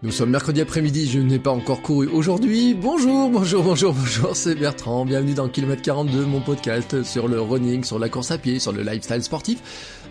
Nous sommes mercredi après-midi, je n'ai pas encore couru aujourd'hui. Bonjour, bonjour, bonjour, bonjour, c'est Bertrand. Bienvenue dans Kilomètre 42, mon podcast sur le running, sur la course à pied, sur le lifestyle sportif.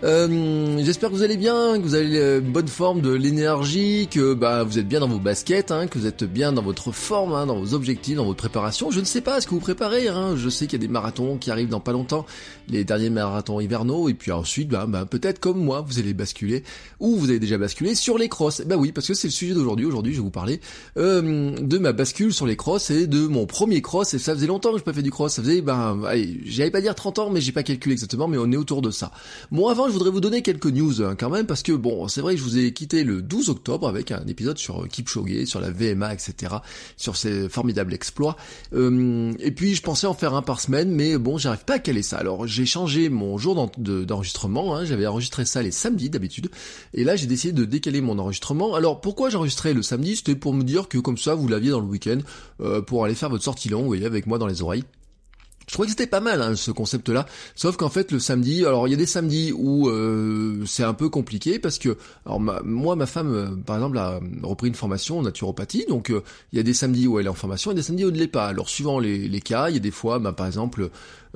Euh, J'espère que vous allez bien, que vous avez une bonne forme de l'énergie, que bah vous êtes bien dans vos baskets, hein, que vous êtes bien dans votre forme, hein, dans vos objectifs, dans votre préparation. Je ne sais pas ce que vous préparez. Hein. Je sais qu'il y a des marathons qui arrivent dans pas longtemps, les derniers marathons hivernaux, et puis ensuite, bah, bah peut-être comme moi, vous allez basculer, ou vous avez déjà basculé sur les crosses. Bah oui, parce que c'est le sujet d'aujourd'hui. Aujourd'hui, je vais vous parler euh, de ma bascule sur les crosses et de mon premier cross. Et ça faisait longtemps que je pas fait du cross. Ça faisait, ben, j'allais pas dire 30 ans, mais j'ai pas calculé exactement, mais on est autour de ça. Bon, avant, je voudrais vous donner quelques news hein, quand même, parce que bon, c'est vrai que je vous ai quitté le 12 octobre avec un épisode sur euh, Kipchoge, sur la VMA, etc., sur ces formidables exploits. Euh, et puis, je pensais en faire un par semaine, mais bon, j'arrive pas à caler ça. Alors, j'ai changé mon jour d'enregistrement. Hein, J'avais enregistré ça les samedis d'habitude, et là, j'ai décidé de décaler mon enregistrement. Alors, pourquoi j'enregistrais le samedi C'était pour me dire que comme ça, vous l'aviez dans le week-end, euh, pour aller faire votre sortie longue, vous voyez, avec moi dans les oreilles. Je trouvais que c'était pas mal hein, ce concept-là, sauf qu'en fait le samedi, alors il y a des samedis où euh, c'est un peu compliqué parce que, alors moi ma femme euh, par exemple a repris une formation en naturopathie, donc il y a des samedis où elle est en formation et des samedis où elle ne l'est pas. Alors suivant les, les cas, il y a des fois, bah, par exemple,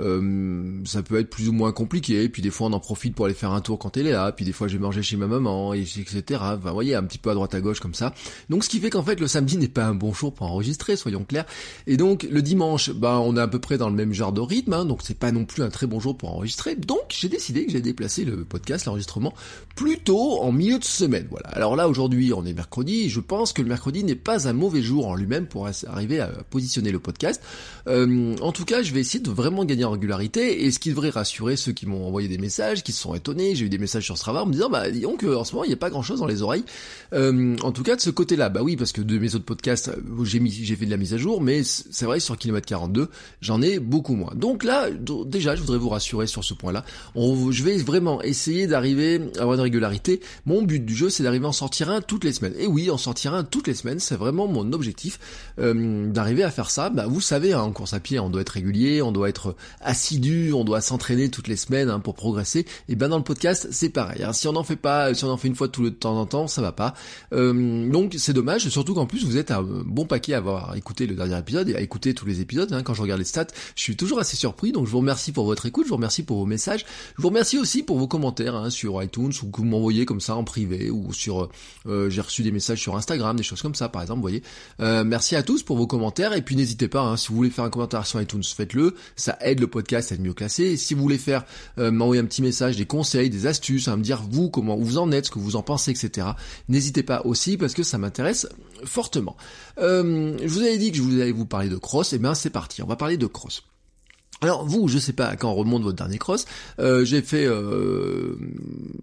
euh, ça peut être plus ou moins compliqué, puis des fois on en profite pour aller faire un tour quand elle est là, puis des fois je vais manger chez ma maman, et, etc. Enfin, vous voyez, un petit peu à droite à gauche comme ça. Donc ce qui fait qu'en fait le samedi n'est pas un bon jour pour enregistrer, soyons clairs. Et donc le dimanche, bah on est à peu près dans le même genre de rythme, hein, donc c'est pas non plus un très bon jour pour enregistrer. Donc j'ai décidé que j'ai déplacé le podcast, l'enregistrement, plutôt en milieu de semaine. Voilà. Alors là aujourd'hui on est mercredi, je pense que le mercredi n'est pas un mauvais jour en lui-même pour arriver à positionner le podcast. Euh, en tout cas, je vais essayer de vraiment gagner en régularité et ce qui devrait rassurer ceux qui m'ont envoyé des messages, qui se sont étonnés. J'ai eu des messages sur Strava en me disant bah disons que en ce moment il n'y a pas grand chose dans les oreilles. Euh, en tout cas de ce côté-là, bah oui parce que de mes autres podcasts j'ai mis j'ai fait de la mise à jour, mais c'est vrai sur kilomètre 42 j'en ai beaucoup moins. Donc là déjà je voudrais vous rassurer sur ce point-là. je vais vraiment essayer d'arriver à avoir une régularité. Mon but du jeu c'est d'arriver à en sortir un toutes les semaines. Et oui en sortir un toutes les semaines c'est vraiment mon objectif euh, d'arriver à faire ça. Bah vous savez hein, en course à pied on doit être régulier, on doit être assidu, on doit s'entraîner toutes les semaines hein, pour progresser. Et ben dans le podcast c'est pareil. Hein. Si on n'en fait pas, si on en fait une fois tout le temps en temps, ça va pas. Euh, donc c'est dommage, surtout qu'en plus vous êtes un bon paquet à avoir écouté le dernier épisode et à écouter tous les épisodes. Hein. Quand je regarde les stats, je suis toujours assez surpris. Donc je vous remercie pour votre écoute, je vous remercie pour vos messages, je vous remercie aussi pour vos commentaires hein, sur iTunes ou que vous m'envoyez comme ça en privé ou sur. Euh, j'ai reçu des messages sur Instagram, des choses comme ça par exemple. Vous voyez. Euh, merci à tous pour vos commentaires et puis n'hésitez pas hein, si vous voulez faire un commentaire sur iTunes, faites-le. Ça aide le podcast être mieux classé. Si vous voulez faire euh, m'envoyer un petit message, des conseils, des astuces, à me dire vous comment vous en êtes, ce que vous en pensez, etc. N'hésitez pas aussi parce que ça m'intéresse fortement. Euh, je vous avais dit que je voulais vous parler de cross, et bien c'est parti, on va parler de cross. Alors vous, je sais pas quand on remonte votre dernier cross, euh, j'ai fait, euh,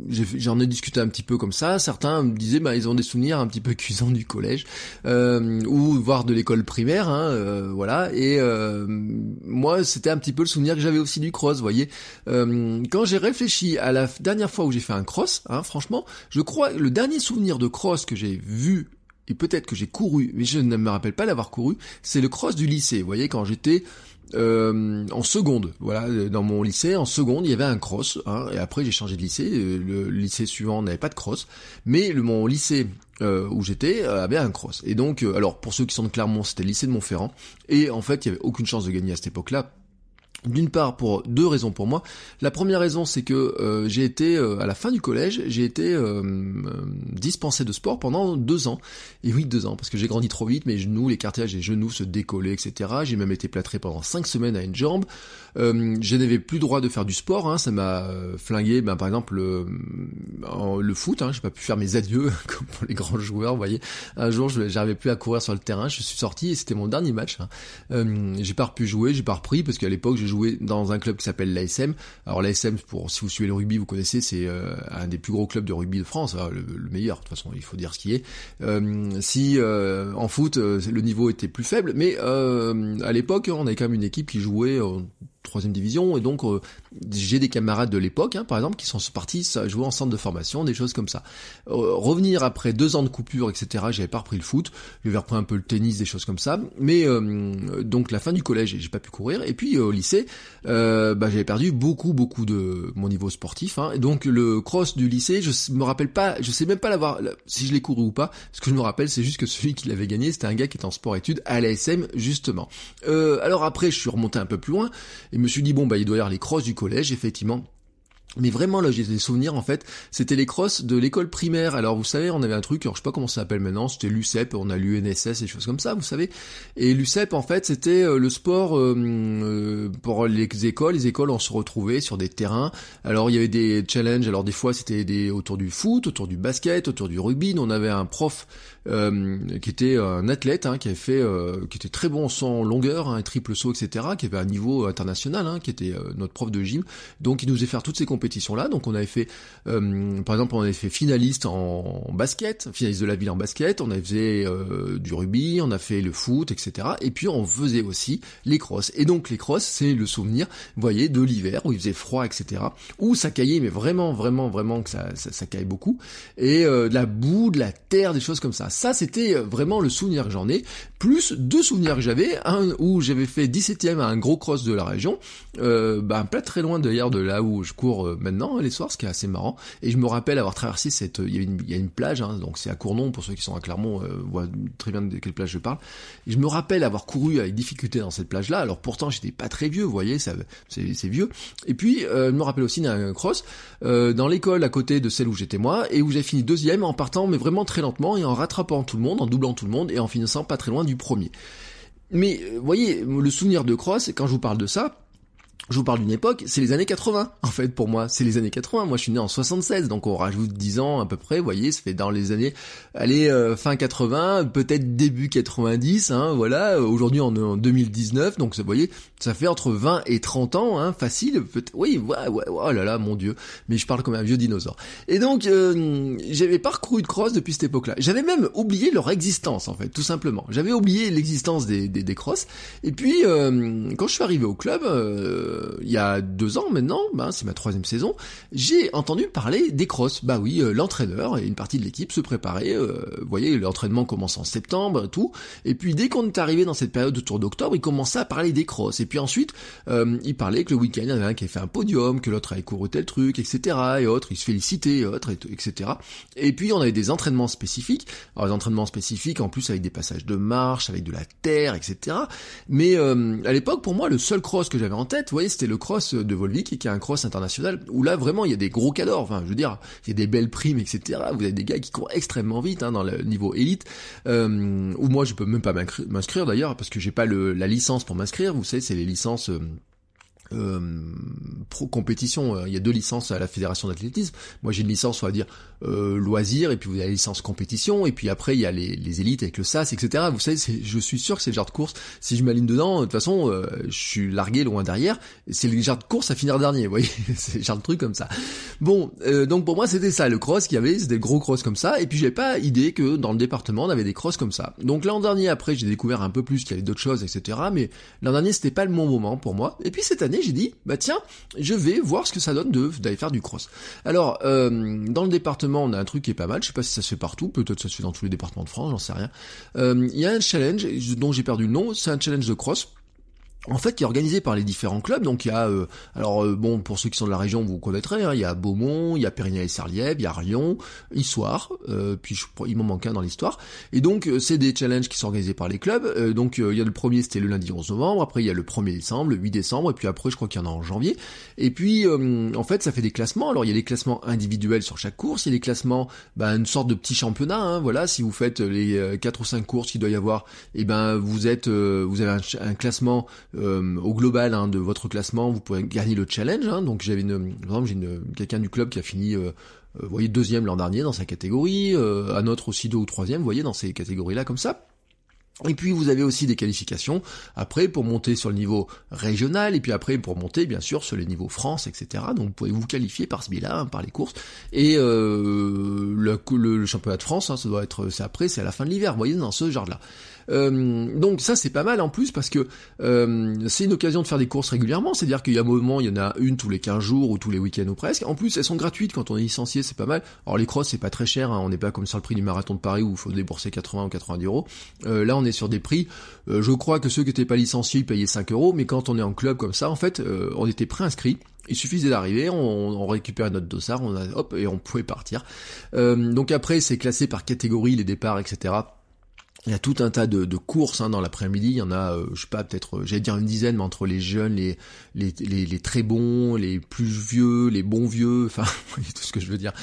j'en ai, discuté un petit peu comme ça. Certains me disaient, bah ils ont des souvenirs un petit peu cuisants du collège euh, ou voire de l'école primaire, hein, euh, voilà. Et euh, moi, c'était un petit peu le souvenir que j'avais aussi du cross, voyez. Euh, quand j'ai réfléchi à la dernière fois où j'ai fait un cross, hein, franchement, je crois le dernier souvenir de cross que j'ai vu et peut-être que j'ai couru, mais je ne me rappelle pas l'avoir couru, c'est le cross du lycée. Vous voyez, quand j'étais euh, en seconde, voilà, dans mon lycée, en seconde, il y avait un cross, hein, et après j'ai changé de lycée, euh, le lycée suivant n'avait pas de cross, mais le, mon lycée euh, où j'étais avait un cross. Et donc, alors pour ceux qui sont de Clermont, c'était le lycée de Montferrand, et en fait, il y avait aucune chance de gagner à cette époque-là, d'une part pour deux raisons pour moi. La première raison c'est que euh, j'ai été euh, à la fin du collège, j'ai été euh, dispensé de sport pendant deux ans. Et oui deux ans parce que j'ai grandi trop vite, mes genoux, les cartilages des genoux se décollaient, etc. J'ai même été plâtré pendant cinq semaines à une jambe. je n'avais plus droit de faire du sport, hein, ça m'a flingué. Ben, par exemple le, le foot, hein, j'ai pas pu faire mes adieux comme pour les grands joueurs. Vous voyez, un jour j'arrivais plus à courir sur le terrain, je suis sorti et c'était mon dernier match. Hein. j'ai pas pu jouer, j'ai pas repris parce qu'à l'époque je jouais dans un club qui s'appelle l'ASM. Alors l'ASM, pour si vous suivez le rugby, vous connaissez, c'est un des plus gros clubs de rugby de France, le, le, meilleur. De toute façon, il faut dire ce qui est. si en foot, le niveau était plus faible, mais à l'époque, on avait quand même une équipe qui jouait troisième division. Et donc euh, j'ai des camarades de l'époque hein, par exemple qui sont partis jouer en centre de formation des choses comme ça. Euh, revenir après deux ans de coupure etc j'avais pas repris le foot. J'avais repris un peu le tennis des choses comme ça. Mais euh, donc la fin du collège j'ai pas pu courir. Et puis au lycée bah, j'avais perdu beaucoup beaucoup de mon niveau sportif hein, et donc le cross du lycée je me rappelle pas je sais même pas l'avoir si je l'ai couru ou pas. Ce que je me rappelle c'est juste que celui qui l'avait gagné c'était un gars qui était en sport études à l'ASM justement. Alors après je suis remonté un peu plus loin. Et je me suis dit, bon, bah, il doit y avoir les crosses du collège, effectivement. Mais vraiment, là, j'ai des souvenirs, en fait, c'était les crosses de l'école primaire. Alors, vous savez, on avait un truc, alors je sais pas comment ça s'appelle maintenant, c'était l'UCEP, on a l'UNSS et des choses comme ça, vous savez. Et l'UCEP, en fait, c'était euh, le sport euh, euh, pour les écoles. Les écoles, on se retrouvait sur des terrains. Alors, il y avait des challenges, alors des fois, c'était des autour du foot, autour du basket, autour du rugby. on avait un prof qui était un athlète, hein, qui avait fait, qui était très bon en longueur, un hein, triple saut, etc., qui avait un niveau international, hein, qui était notre prof de gym. Donc, il nous faisait faire toutes ces Donc on avait fait, euh, par exemple, on avait fait finaliste en basket, finaliste de la ville en basket, on avait fait euh, du rugby, on a fait le foot, etc. Et puis on faisait aussi les crosses. Et donc les crosses, c'est le souvenir, vous voyez, de l'hiver où il faisait froid, etc. Où ça caillait, mais vraiment, vraiment, vraiment que ça, ça, caille beaucoup. Et euh, de la boue, de la terre, des choses comme ça. Ça, c'était vraiment le souvenir que j'en ai. Plus deux souvenirs que j'avais, un où j'avais fait 17ème à un gros cross de la région, euh, bah, pas très loin d'ailleurs de là où je cours euh, maintenant les soirs, ce qui est assez marrant. Et je me rappelle avoir traversé cette, il y a une, il y a une plage, hein, donc c'est à Cournon pour ceux qui sont à Clermont, euh, voient très bien de quelle plage je parle. Et je me rappelle avoir couru avec difficulté dans cette plage-là. Alors pourtant j'étais pas très vieux, vous voyez, ça, c'est, c'est vieux. Et puis euh, je me rappelle aussi d'un cross euh, dans l'école à côté de celle où j'étais moi et où j'ai fini deuxième en partant mais vraiment très lentement et en rattrapant tout le monde, en doublant tout le monde et en finissant pas très loin du premier. Mais vous voyez, le souvenir de cross, quand je vous parle de ça, je vous parle d'une époque, c'est les années 80, en fait, pour moi. C'est les années 80. Moi, je suis né en 76, donc on rajoute 10 ans à peu près, vous voyez, ça fait dans les années, allez, euh, fin 80, peut-être début 90, hein, voilà. Aujourd'hui, on est en 2019, donc vous voyez, ça fait entre 20 et 30 ans, hein, facile. Oui, ouais, ouais, oh là là, mon dieu. Mais je parle comme un vieux dinosaure. Et donc, euh, j'avais parcouru de cross depuis cette époque-là. J'avais même oublié leur existence, en fait, tout simplement. J'avais oublié l'existence des, des, des crosses. Et puis, euh, quand je suis arrivé au club, il y a deux ans maintenant, ben, c'est ma troisième saison, j'ai entendu parler des crosses. Bah oui, euh, l'entraîneur et une partie de l'équipe se préparaient. Euh, vous voyez, l'entraînement commence en septembre, tout. Et puis dès qu'on est arrivé dans cette période autour d'octobre, il commençait à parler des crosses. Et puis ensuite, il parlait que le week-end, il y en avait un qui avait fait un podium, que l'autre avait couru tel truc, etc. Et autres, il se félicitait, et autres, etc. Et puis on avait des entraînements spécifiques. Alors les entraînements spécifiques, en plus avec des passages de marche, avec de la terre, etc. Mais à l'époque, pour moi, le seul cross que j'avais en tête, vous voyez, c'était le cross de Volvic, qui est un cross international, où là vraiment il y a des gros cadors, enfin je veux dire, il y a des belles primes, etc. Vous avez des gars qui courent extrêmement vite hein, dans le niveau élite, euh, où moi je peux même pas m'inscrire d'ailleurs, parce que j'ai pas le, la licence pour m'inscrire, vous savez, c'est les licences... Euh, euh, pro compétition, euh, il y a deux licences à la fédération d'athlétisme. Moi j'ai une licence on va dire euh, loisir et puis vous avez la licence compétition et puis après il y a les, les élites avec le SAS etc. Vous savez je suis sûr que c'est le genre de course si je m'aligne dedans de toute façon euh, je suis largué loin derrière c'est le genre de course à finir dernier vous voyez c'est le genre de truc comme ça. Bon euh, donc pour moi c'était ça le cross qu'il y avait c'était le gros cross comme ça et puis j'ai pas idée que dans le département on avait des crosses comme ça. Donc l'an dernier après j'ai découvert un peu plus qu'il y avait d'autres choses etc. Mais l'an dernier c'était pas le bon moment pour moi et puis cette année j'ai dit, bah tiens, je vais voir ce que ça donne d'aller faire du cross. Alors, euh, dans le département, on a un truc qui est pas mal, je sais pas si ça se fait partout, peut-être ça se fait dans tous les départements de France, j'en sais rien. Euh, il y a un challenge dont j'ai perdu le nom, c'est un challenge de cross en fait qui est organisé par les différents clubs. Donc il y a, euh, alors euh, bon, pour ceux qui sont de la région, vous connaîtrez, hein, il y a Beaumont, il y a Pérignel et Serliève, il y a Rion, Issoire, euh, puis je, il m'en manque un dans l'histoire. Et donc c'est des challenges qui sont organisés par les clubs. donc il y a le premier, c'était le lundi 11 novembre, après il y a le 1er décembre, le 8 décembre, et puis après je crois qu'il y en a en janvier. Et puis en fait ça fait des classements. Alors il y a des classements individuels sur chaque course, il y a des classements, bah, une sorte de petit championnat. Hein, voilà, si vous faites les quatre ou cinq courses qu'il doit y avoir, et eh ben vous êtes, vous avez un classement euh, au global hein, de votre classement, vous pouvez gagner le challenge. Hein. donc j'avais une, par exemple, j'ai quelqu'un du club qui a fini, euh, euh, vous voyez, deuxième l'an dernier dans sa catégorie, un autre aussi deux ou troisième, vous voyez, dans ces catégories-là comme ça. Et puis vous avez aussi des qualifications après pour monter sur le niveau régional et puis après pour monter bien sûr sur les niveaux France etc. Donc vous pouvez vous qualifier par ce biais-là, hein, par les courses. Et euh, le, le, championnat de France, hein, ça doit être c'est après, c'est à la fin de l'hiver, vous voyez dans ce genre-là. Euh, donc ça c'est pas mal en plus parce que euh, c'est une occasion de faire des courses régulièrement, c'est-à-dire qu'il y a un moment, il y en a une tous les 15 jours ou tous les week-ends ou presque. En plus elles sont gratuites quand on est licencié, c'est pas mal. Alors les crosses c'est pas très cher, hein. on n'est pas comme sur le prix du marathon de Paris où il faut débourser 80 ou 90 euros. Euh, là on est sur des prix, euh, je crois que ceux qui n'étaient pas licenciés payaient 5 euros, mais quand on est en club comme ça, en fait euh, on était préinscrit. Il suffisait d'arriver, on, on récupérait notre dossard, on a, hop, et on pouvait partir. donc après, c'est classé par catégorie, les départs, etc. Il y a tout un tas de, de courses hein, dans l'après-midi. Il y en a, euh, je sais pas, peut-être, euh, j'allais dire une dizaine, mais entre les jeunes, les, les, les, les, très bons, les plus vieux, les bons vieux, enfin, tout ce que je veux dire.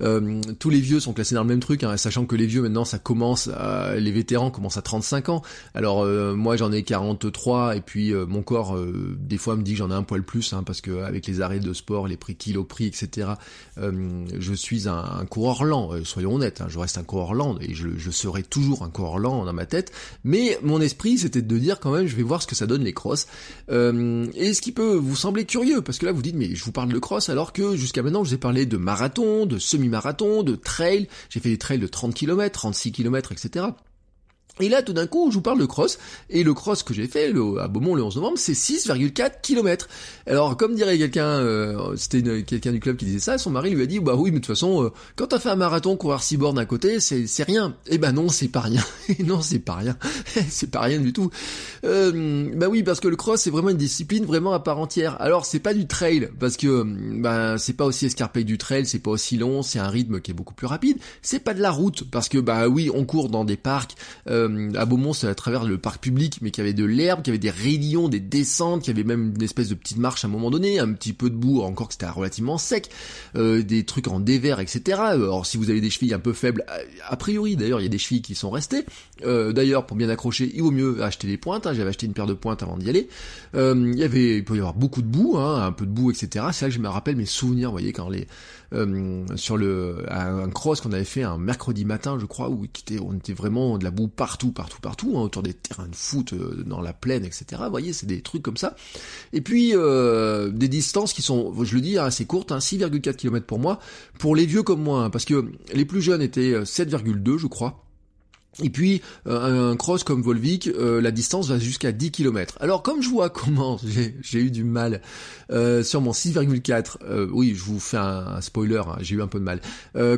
Euh, tous les vieux sont classés dans le même truc, hein, sachant que les vieux maintenant, ça commence, à, les vétérans commencent à 35 ans. Alors euh, moi, j'en ai 43, et puis mon corps, des fois, me dit que j'en ai un poil plus, hein, parce que avec les arrêts de sport, les prix kilo prix, etc. je suis un, un coureur lent. soyons honnêtes, hein, je reste un coureur lent et je, je serai toujours un coureur dans ma tête, mais mon esprit c'était de dire quand même je vais voir ce que ça donne les crosses. Euh, et ce qui peut vous sembler curieux, parce que là vous dites mais je vous parle de cross alors que jusqu'à maintenant je vous ai parlé de marathon, de semi-marathon, de trail, j'ai fait des trails de 30 km, 36 km, etc. Et là, tout d'un coup, je vous parle de cross, et le cross que j'ai fait le, à Beaumont le 11 novembre, c'est 6,4 km. Alors, comme dirait quelqu'un, euh, c'était quelqu'un du club qui disait ça, son mari lui a dit, bah oui, mais de toute façon, euh, quand t'as fait un marathon, courir 6 bornes à côté, c'est, c'est rien. Eh ben non, c'est pas rien. non, c'est pas rien. c'est pas rien du tout. Euh, bah oui, parce que le cross, c'est vraiment une discipline vraiment à part entière. Alors, c'est pas du trail, parce que, bah, c'est pas aussi escarpé du trail, c'est pas aussi long, c'est un rythme qui est beaucoup plus rapide. C'est pas de la route, parce que, bah oui, on court dans des parcs, euh, euh, à Beaumont, c'est à travers le parc public, mais qui avait de l'herbe, qui avait des rayons, des descentes, qui avait même une espèce de petite marche à un moment donné, un petit peu de boue, encore que c'était relativement sec, euh, des trucs en dévers, etc. Alors si vous avez des chevilles un peu faibles, a priori d'ailleurs il y a des chevilles qui sont restées. Euh, d'ailleurs pour bien accrocher, il vaut mieux acheter des pointes. Hein. J'avais acheté une paire de pointes avant d'y aller. il y avait, il peut y avoir beaucoup de boue, hein, un peu de boue, etc. C'est là que je me rappelle mes souvenirs, vous voyez, quand les sur le un, cross qu'on avait fait un mercredi matin, je crois, où on était vraiment de la boue partout partout, partout, hein, autour des terrains de foot, euh, dans la plaine, etc. Vous voyez, c'est des trucs comme ça. Et puis euh, des distances qui sont, je le dis, hein, assez courtes, hein, 6,4 km pour moi, pour les vieux comme moi, hein, parce que les plus jeunes étaient 7,2 euh, je crois. Et puis un cross comme Volvic, la distance va jusqu'à 10 km. Alors comme je vois comment j'ai eu du mal sur mon 6,4, oui je vous fais un, spoiler, j'ai eu un peu de mal.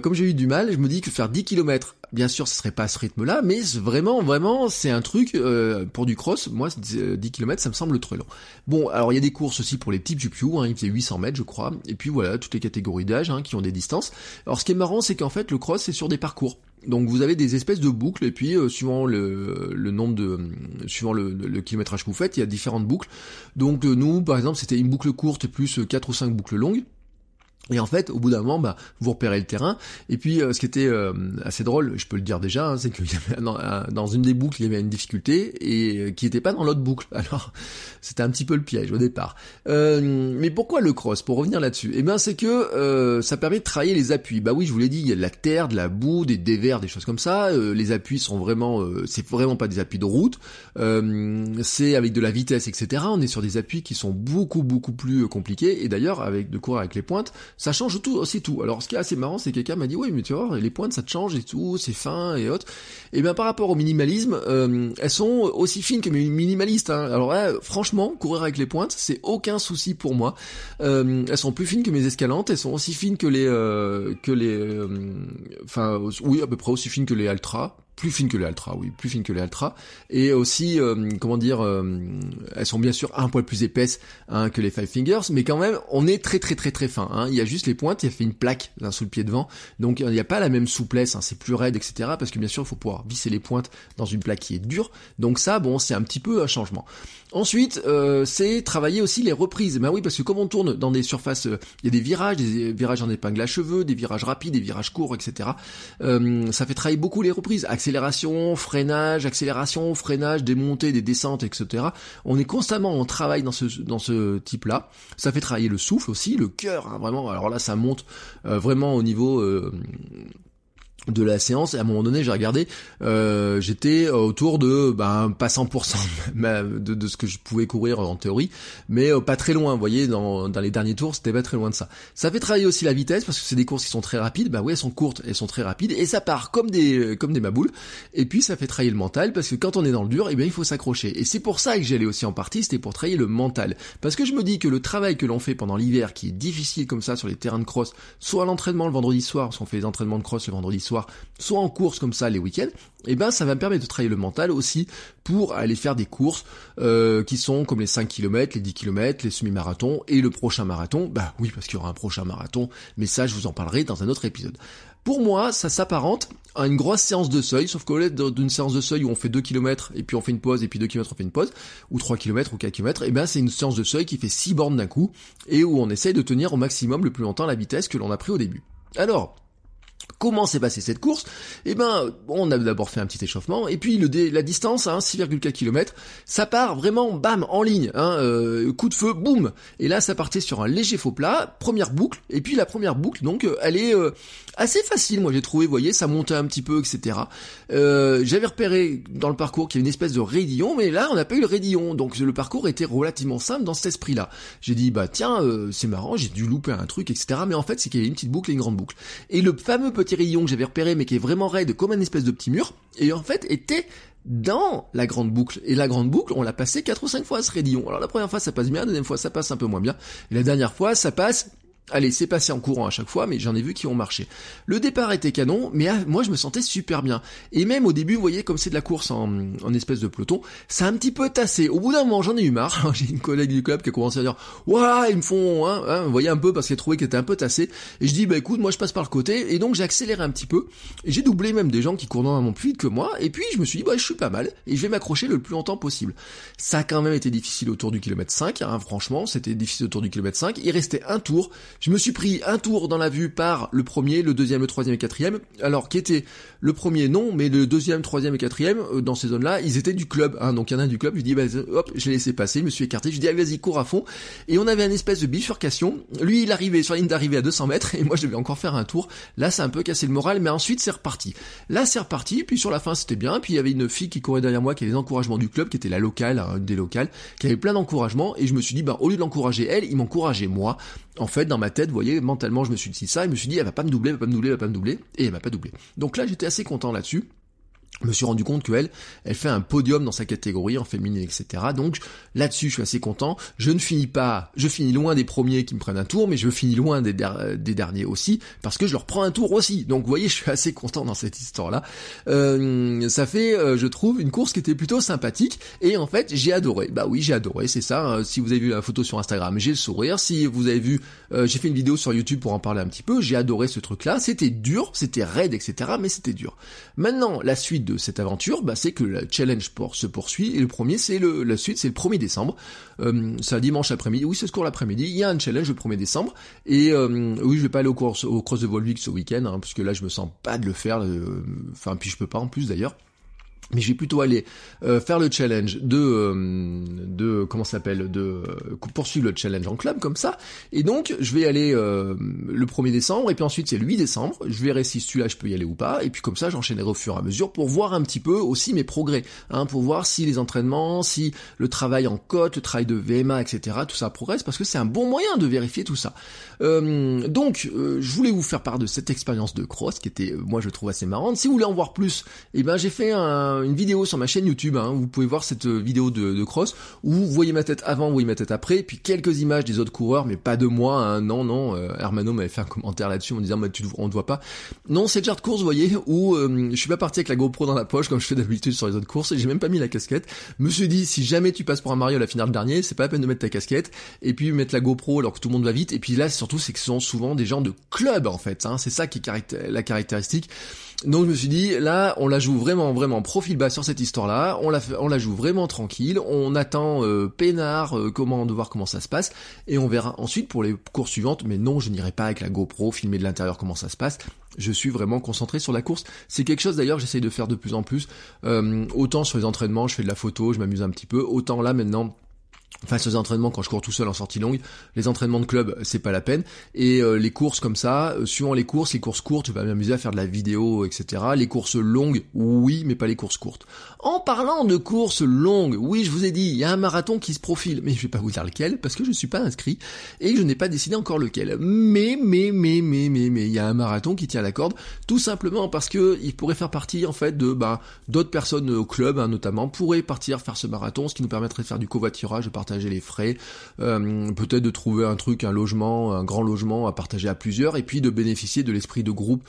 comme j'ai eu du mal, je me dis que faire 10 km Bien sûr, ce serait pas à ce rythme-là, mais vraiment, vraiment, c'est un truc euh, pour du cross. Moi, 10 km, ça me semble trop long. Bon, alors il y a des courses aussi pour les petits piou hein, il faisait 800 mètres, je crois. Et puis voilà, toutes les catégories d'âge hein, qui ont des distances. Alors, ce qui est marrant, c'est qu'en fait, le cross, c'est sur des parcours. Donc vous avez des espèces de boucles et puis euh, suivant le, le, nombre de suivant le, kilométrage que vous faites, il y a différentes boucles. Donc euh, nous par exemple, c'était une boucle courte plus 4 ou 5 boucles longues. Et en fait, au bout d'un moment, bah, vous repérez le terrain. Et puis, euh, ce qui était euh, assez drôle, je peux le dire déjà, hein, c'est que dans, une des boucles, il y avait une difficulté et euh, qui n'était pas dans l'autre boucle. Alors, c'était un petit peu le piège au départ. mais pourquoi le cross? Pour revenir là-dessus, eh bien, c'est que ça permet de travailler les appuis. Bah oui, je vous l'ai dit, il y a de la terre, de la boue, des dévers, des choses comme ça. les appuis sont vraiment, c'est vraiment pas des appuis de route. c'est avec de la vitesse, etc. On est sur des appuis qui sont beaucoup beaucoup plus compliqués. Et d'ailleurs, avec de courir avec les pointes ça change tout aussi tout. Alors ce qui est assez marrant, c'est que quelqu'un m'a dit oui mais tu vois les pointes ça te change et tout, c'est fin et autres. Et eh bien par rapport au minimalisme, euh, elles sont aussi fines que mes minimalistes. Hein. Alors franchement, courir avec les pointes, c'est aucun souci pour moi. Euh, elles sont plus fines que mes escalantes, elles sont aussi fines que les euh, que les, enfin oui à peu près aussi fines que les Altra plus fines que les Altra, oui, plus fines que les Altra, et aussi, euh, comment dire, euh, elles sont bien sûr un poil plus épaisses hein, que les Five Fingers, mais quand même, on est très très très très fin. Hein. Il y a juste les pointes, il y a fait une plaque là, sous le pied devant, donc il n'y a pas la même souplesse, hein, c'est plus raide, etc. Parce que bien sûr, il faut pouvoir visser les pointes dans une plaque qui est dure, donc ça, bon, c'est un petit peu un changement. Ensuite, euh, c'est travailler aussi les reprises. Ben oui, parce que comme on tourne dans des surfaces, il y a des virages, des virages en épingle à cheveux, des virages rapides, des virages courts, etc. ça fait travailler beaucoup les reprises accélération, freinage, accélération, freinage, des montées, des descentes, etc. On est constamment en travail dans ce dans ce type-là. Ça fait travailler le souffle aussi, le cœur, hein, vraiment. Alors là, ça monte euh, vraiment au niveau euh, de la séance et à un moment donné j'ai regardé euh, j'étais autour de ben pas 100% de, ce que je pouvais courir en théorie mais euh, pas très loin vous voyez dans, les derniers tours c'était pas très loin de ça. Ça fait travailler aussi la vitesse parce que c'est des courses qui sont très rapides bah oui elles sont courtes elles sont très rapides et ça part comme des comme des maboules et puis ça fait travailler le mental parce que quand on est dans le dur et eh bien il faut s'accrocher. Et c'est pour ça que j'allais aussi en partie c'était pour travailler le mental. Parce que je me dis que le travail que l'on fait pendant l'hiver qui est difficile comme ça sur les terrains de cross soit l'entraînement le vendredi soir parce qu'on fait les entraînements de cross le vendredi soir soit en course comme ça les week-ends, et eh ben ça va me permettre de travailler le mental aussi pour aller faire des courses euh, qui sont comme les 5 km, les 10 km, les semi-marathons et le prochain marathon. Bah oui, parce qu'il y aura un prochain marathon, mais ça je vous en parlerai dans un autre épisode. Pour moi, ça s'apparente à une grosse séance de seuil, sauf qu'au lieu d'une séance de seuil où on fait 2 km et puis on fait une pause et puis 2 km on fait une pause, ou 3 km ou 4 km, et ben c'est une séance de seuil qui fait 6 bornes d'un coup et où on essaye de tenir au maximum le plus longtemps la vitesse que l'on a pris au début. Alors, Comment s'est passée cette course Eh ben, on a d'abord fait un petit échauffement, et puis la distance, hein, 6,4 km, ça part vraiment, bam, en ligne, hein, euh, coup de feu, boum Et là, ça partait sur un léger faux plat, première boucle, et puis la première boucle, donc, euh, elle est euh, assez facile, moi j'ai trouvé, vous voyez, ça montait un petit peu, etc. J'avais repéré dans le parcours qu'il y avait une espèce de raidillon, mais là, on n'a pas eu le raidillon, donc le parcours était relativement simple dans cet esprit-là. J'ai dit, bah tiens, c'est marrant, j'ai dû louper un truc, etc. Mais en fait, c'est qu'il y a une petite boucle et une grande boucle. Et le fameux petit rayon que j'avais repéré mais qui est vraiment raide comme un espèce de petit mur et en fait était dans la grande boucle. Et la grande boucle, on l'a passé 4 ou 5 fois ce raidillon. Alors la première fois ça passe bien, la deuxième fois ça passe un peu moins bien. Et la dernière fois ça passe Allez, c'est passé en courant à chaque fois, mais j'en ai vu qui ont marché. Le départ était canon, mais moi je me sentais super bien. Et même au début, vous voyez, comme c'est de la course en, espèce de peloton, ça a un petit peu tassé. Au bout d'un moment, j'en ai eu marre. J'ai une collègue du club qui a commencé à dire, voilà, ils me font, hein, hein, vous voyez un peu parce qu'elle trouvait qu'elle était un peu tassé. Et je dis, bah écoute, moi je passe par le côté, et donc j'ai accéléré un petit peu. Et j'ai doublé même des gens qui courent normalement plus vite que moi. Et puis je me suis dit, bah je suis pas mal, et je vais m'accrocher le plus longtemps possible. Ça a quand même été difficile autour du kilomètre 5, hein, franchement, c'était difficile autour du kilomètre 5. Il restait un tour. Je me suis pris un tour dans la vue par le premier, le deuxième, le troisième et quatrième. Alors qui était le premier non, mais le deuxième, troisième et quatrième euh, dans ces zones-là, ils étaient du club. Hein, donc il y en a un du club. Je dis bah, hop, je l'ai laissé passer, je me suis écarté. Je dis allez vas-y cours à fond. Et on avait une espèce de bifurcation. Lui il arrivait sur la ligne d'arrivée à 200 mètres et moi je devais encore faire un tour. Là c'est un peu cassé le moral, mais ensuite c'est reparti. Là c'est reparti. Puis sur la fin c'était bien. Puis il y avait une fille qui courait derrière moi qui avait les encouragements du club, qui était la locale, hein, des locales, qui avait plein d'encouragements. Et je me suis dit bah au lieu de l'encourager elle, il m'encourageait moi. En fait dans ma tête, vous voyez, mentalement je me suis dit ça je me suis dit, elle va pas me doubler, elle va pas me doubler, elle va pas me doubler, et elle m'a pas doublé. Donc là, j'étais assez content là-dessus je me suis rendu compte qu'elle, elle fait un podium dans sa catégorie en féminine, etc. Donc là-dessus, je suis assez content. Je ne finis pas, je finis loin des premiers qui me prennent un tour, mais je finis loin des, derniers aussi, parce que je leur prends un tour aussi. Donc vous voyez, je suis assez content dans cette histoire-là. Euh, ça fait, euh, je trouve, une course qui était plutôt sympathique, et en fait, j'ai adoré. Bah oui, j'ai adoré, c'est ça. Hein. Si vous avez vu la photo sur Instagram, j'ai le sourire. Si vous avez vu, euh, j'ai fait une vidéo sur YouTube pour en parler un petit peu. J'ai adoré ce truc-là. C'était dur, c'était raide, etc. Mais c'était dur. Maintenant, la suite cette aventure, bah, c'est que le challenge se poursuit, et le premier, c'est le, la suite, c'est le 1er décembre. Euh, c'est un dimanche après-midi, oui, c'est ce cours l'après-midi, il y a un challenge le 1er décembre, et euh, oui, je vais pas aller au, au Cross de Volvic ce week-end, hein, parce que là, je me sens pas de le faire, euh, enfin, puis je peux pas en plus d'ailleurs mais je vais plutôt aller euh, faire le challenge de euh, de comment s'appelle de euh, poursuivre le challenge en club comme ça. Et donc je vais aller le 1er décembre et puis ensuite c'est le 8 décembre. Je verrai si celui-là je peux y aller ou pas. Et puis comme ça j'enchaînerai au fur et à mesure pour voir un petit peu aussi mes progrès hein, pour voir si les entraînements si le travail en côte le travail de VMA etc tout ça progresse parce que c'est un bon moyen de vérifier tout ça. Donc je voulais vous faire part de cette expérience de cross qui était moi je trouve assez marrante. Si vous voulez en voir plus et eh ben j'ai fait un une vidéo sur ma chaîne YouTube, hein, vous pouvez voir cette euh, vidéo de, cross, où vous voyez ma tête avant, vous voyez ma tête après, puis quelques images des autres coureurs, mais pas de moi, hein, non, non, euh, Hermano m'avait fait un commentaire là-dessus en disant, mais tu, on ne voit pas. Non, c'est le genre de course, vous voyez, où euh, je suis pas parti avec la GoPro dans la poche, comme je fais d'habitude sur les autres courses, et j'ai même pas mis la casquette. Me suis dit, si jamais tu passes pour un Mario à la finale dernier, c'est pas la peine de mettre ta casquette, et puis mettre la GoPro alors que tout le monde va vite, et puis là, surtout, c'est que ce sont souvent des gens de club, en fait, hein, c'est ça qui est la caractéristique. Donc je me suis dit, là, on la joue vraiment, vraiment bas sur cette histoire-là. On la, on la joue vraiment tranquille. On attend euh, peinard, euh, comment de voir comment ça se passe, et on verra ensuite pour les courses suivantes. Mais non, je n'irai pas avec la GoPro filmer de l'intérieur comment ça se passe. Je suis vraiment concentré sur la course. C'est quelque chose d'ailleurs j'essaye de faire de plus en plus. Euh, autant sur les entraînements, je fais de la photo, je m'amuse un petit peu. Autant là maintenant Enfin, ces entraînements quand je cours tout seul en sortie longue, les entraînements de club, c'est pas la peine. Et euh, les courses comme ça, euh, suivant les courses, les courses courtes, je vais m'amuser à faire de la vidéo, etc. Les courses longues, oui, mais pas les courses courtes. En parlant de courses longues, oui, je vous ai dit, il y a un marathon qui se profile, mais je vais pas vous dire lequel parce que je suis pas inscrit et je n'ai pas décidé encore lequel. Mais, mais, mais, mais, mais, mais, il y a un marathon qui tient la corde, tout simplement parce que il pourrait faire partie en fait de bah, d'autres personnes au club, hein, notamment, pourraient partir faire ce marathon, ce qui nous permettrait de faire du covoiturage, partager les frais, euh, peut-être de trouver un truc, un logement, un grand logement à partager à plusieurs, et puis de bénéficier de l'esprit de groupe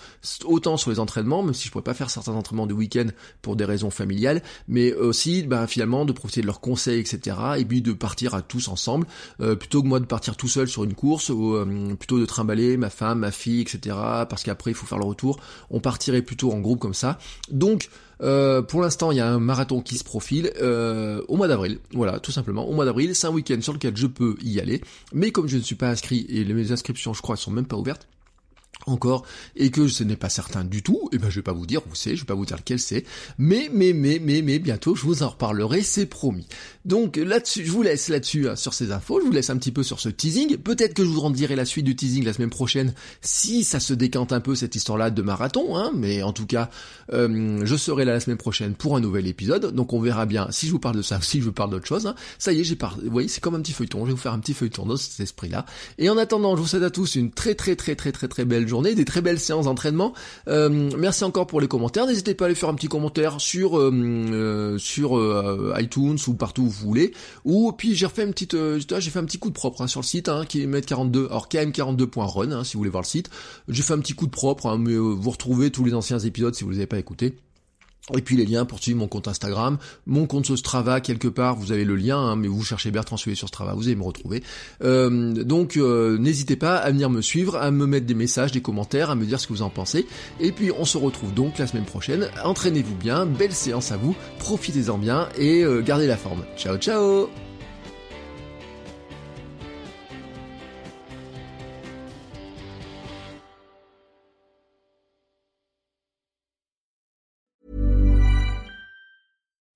autant sur les entraînements, même si je pourrais pas faire certains entraînements de week-end pour des raisons familiales, mais aussi bah, finalement de profiter de leurs conseils, etc. Et puis de partir à tous ensemble, euh, plutôt que moi de partir tout seul sur une course, ou euh, plutôt de trimballer ma femme, ma fille, etc. Parce qu'après il faut faire le retour. On partirait plutôt en groupe comme ça. Donc euh, pour l'instant, il y a un marathon qui se profile euh, au mois d'avril. Voilà, tout simplement. Au mois d'avril, c'est un week-end sur lequel je peux y aller. Mais comme je ne suis pas inscrit et mes inscriptions, je crois, sont même pas ouvertes, encore et que ce n'est pas certain du tout, et eh ben je vais pas vous dire où c'est, je vais pas vous dire lequel c'est, mais mais mais mais mais bientôt je vous en reparlerai, c'est promis. Donc là-dessus, je vous laisse là-dessus hein, sur ces infos, je vous laisse un petit peu sur ce teasing. Peut-être que je vous en dirai la suite du teasing la semaine prochaine si ça se décante un peu cette histoire-là de marathon, hein, mais en tout cas, euh, je serai là la semaine prochaine pour un nouvel épisode, donc on verra bien si je vous parle de ça si je vous parle d'autre chose. Hein. Ça y est, j'ai parlé, vous voyez, c'est comme un petit feuilleton, je vais vous faire un petit feuilleton dans cet esprit-là. Et en attendant, je vous souhaite à tous une très très très très très très belle des très belles séances d'entraînement. Euh, merci encore pour les commentaires. N'hésitez pas à aller faire un petit commentaire sur euh, euh, sur iTunes ou partout où vous voulez. Ou puis j'ai refait une petite, j'ai fait un petit coup de propre hein, sur le site, hein, km 42, alors km42.run hein, si vous voulez voir le site. J'ai fait un petit coup de propre, hein, mais vous retrouvez tous les anciens épisodes si vous les avez pas écoutés. Et puis les liens pour suivre mon compte Instagram, mon compte sur Strava quelque part, vous avez le lien, hein, mais vous cherchez Bertrand Sué sur Strava, vous allez me retrouver. Euh, donc euh, n'hésitez pas à venir me suivre, à me mettre des messages, des commentaires, à me dire ce que vous en pensez. Et puis on se retrouve donc la semaine prochaine. Entraînez-vous bien, belle séance à vous, profitez-en bien et euh, gardez la forme. Ciao ciao